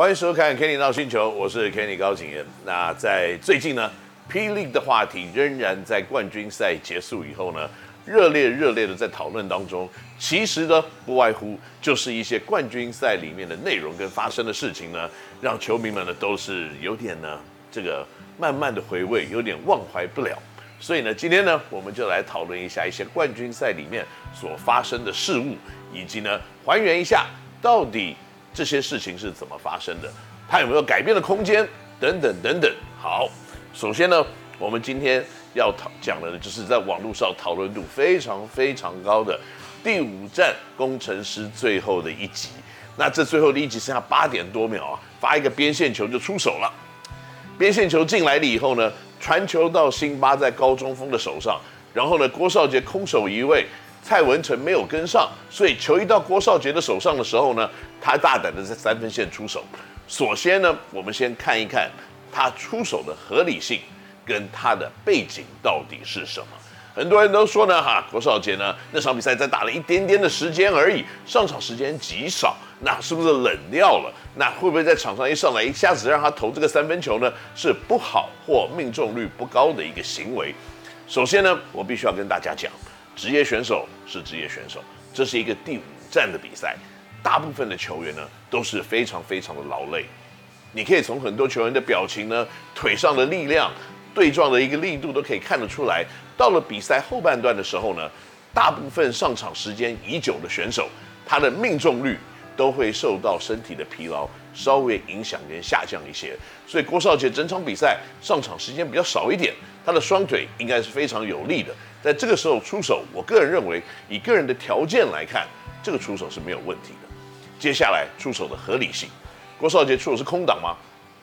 欢迎收看《Kenny 闹星球》，我是 Kenny 高景炎。那在最近呢，P. League 的话题仍然在冠军赛结束以后呢，热烈热烈的在讨论当中。其实呢，不外乎就是一些冠军赛里面的内容跟发生的事情呢，让球迷们呢都是有点呢这个慢慢的回味，有点忘怀不了。所以呢，今天呢，我们就来讨论一下一些冠军赛里面所发生的事物，以及呢，还原一下到底。这些事情是怎么发生的？它有没有改变的空间？等等等等。好，首先呢，我们今天要讨讲的，就是在网络上讨论度非常非常高的第五站工程师最后的一集。那这最后的一集剩下八点多秒啊，发一个边线球就出手了。边线球进来了以后呢，传球到辛巴在高中锋的手上，然后呢，郭少杰空手移位。蔡文成没有跟上，所以球一到郭少杰的手上的时候呢，他大胆的在三分线出手。首先呢，我们先看一看他出手的合理性跟他的背景到底是什么。很多人都说呢，哈，郭少杰呢那场比赛才打了一点点的时间而已，上场时间极少，那是不是冷掉了？那会不会在场上一上来一下子让他投这个三分球呢？是不好或命中率不高的一个行为。首先呢，我必须要跟大家讲。职业选手是职业选手，这是一个第五站的比赛，大部分的球员呢都是非常非常的劳累。你可以从很多球员的表情呢、腿上的力量、对撞的一个力度都可以看得出来。到了比赛后半段的时候呢，大部分上场时间已久的选手，他的命中率都会受到身体的疲劳稍微影响跟下降一些。所以郭少杰整场比赛上场时间比较少一点，他的双腿应该是非常有力的。在这个时候出手，我个人认为，以个人的条件来看，这个出手是没有问题的。接下来出手的合理性，郭少杰出手是空档吗？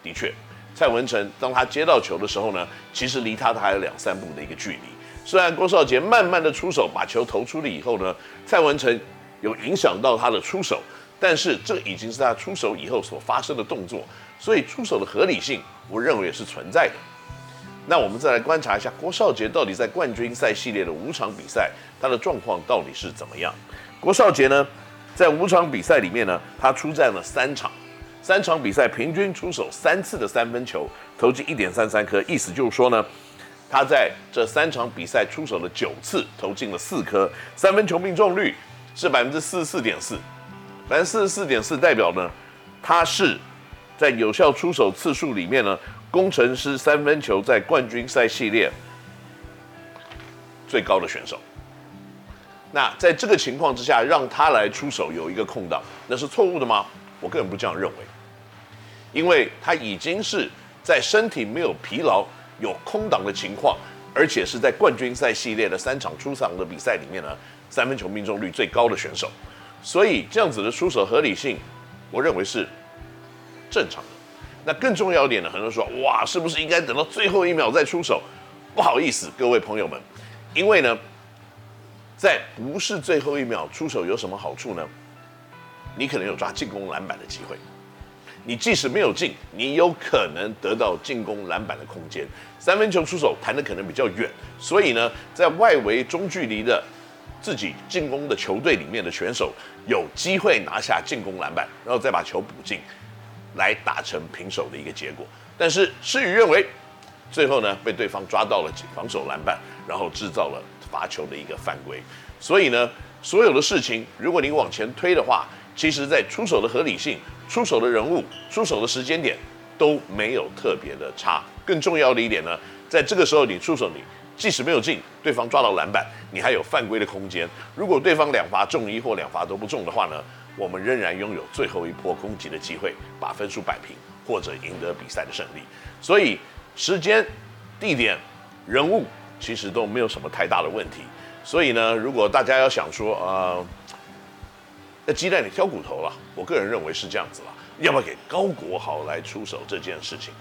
的确，蔡文成当他接到球的时候呢，其实离他他还有两三步的一个距离。虽然郭少杰慢慢的出手把球投出了以后呢，蔡文成有影响到他的出手，但是这已经是他出手以后所发生的动作，所以出手的合理性，我认为也是存在的。那我们再来观察一下郭少杰到底在冠军赛系列的五场比赛，他的状况到底是怎么样？郭少杰呢，在五场比赛里面呢，他出战了三场，三场比赛平均出手三次的三分球，投进一点三三颗，意思就是说呢，他在这三场比赛出手了九次，投进了四颗，三分球命中率是百分之四十四点四，百分之四十四点四代表呢，他是在有效出手次数里面呢。工程师三分球在冠军赛系列最高的选手，那在这个情况之下，让他来出手有一个空档，那是错误的吗？我个人不这样认为，因为他已经是在身体没有疲劳、有空档的情况，而且是在冠军赛系列的三场出场的比赛里面呢，三分球命中率最高的选手，所以这样子的出手合理性，我认为是正常的。那更重要一点呢，很多人说，哇，是不是应该等到最后一秒再出手？不好意思，各位朋友们，因为呢，在不是最后一秒出手有什么好处呢？你可能有抓进攻篮板的机会，你即使没有进，你有可能得到进攻篮板的空间。三分球出手弹的可能比较远，所以呢，在外围中距离的自己进攻的球队里面的选手，有机会拿下进攻篮板，然后再把球补进。来打成平手的一个结果，但是事与愿违，最后呢被对方抓到了防守篮板，然后制造了罚球的一个犯规。所以呢，所有的事情如果你往前推的话，其实在出手的合理性、出手的人物、出手的时间点都没有特别的差。更重要的一点呢，在这个时候你出手，你即使没有进，对方抓到篮板，你还有犯规的空间。如果对方两罚中一或两罚都不中的话呢，我们仍然拥有最后一波攻击的机会，把分数摆平或者赢得比赛的胜利。所以时间、地点、人物其实都没有什么太大的问题。所以呢，如果大家要想说，呃，那鸡蛋里挑骨头了，我个人认为是这样子了。要不要给高国豪来出手这件事情？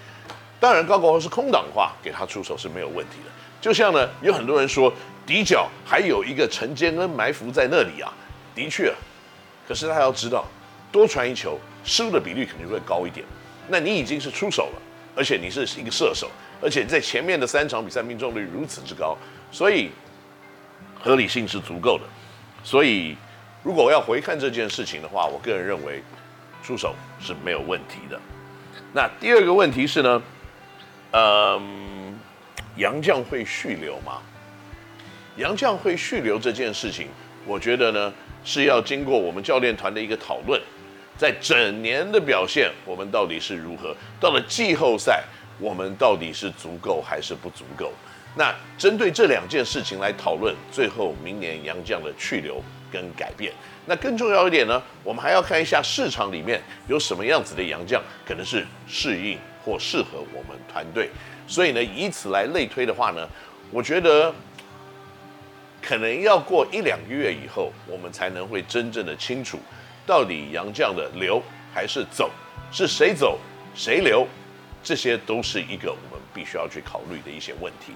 当然，高国豪是空档的话，给他出手是没有问题的。就像呢，有很多人说底角还有一个陈坚恩埋伏在那里啊，的确。可是他要知道，多传一球，失误的比率肯定会高一点。那你已经是出手了，而且你是一个射手，而且在前面的三场比赛命中率如此之高，所以合理性是足够的。所以如果我要回看这件事情的话，我个人认为，出手是没有问题的。那第二个问题是呢，嗯，杨绛会续留吗？杨绛会续留这件事情，我觉得呢是要经过我们教练团的一个讨论，在整年的表现，我们到底是如何？到了季后赛，我们到底是足够还是不足够？那针对这两件事情来讨论，最后明年杨绛的去留跟改变。那更重要一点呢，我们还要看一下市场里面有什么样子的洋将，可能是适应或适合我们团队。所以呢，以此来类推的话呢，我觉得可能要过一两个月以后，我们才能会真正的清楚，到底洋将的留还是走，是谁走谁留，这些都是一个我们必须要去考虑的一些问题。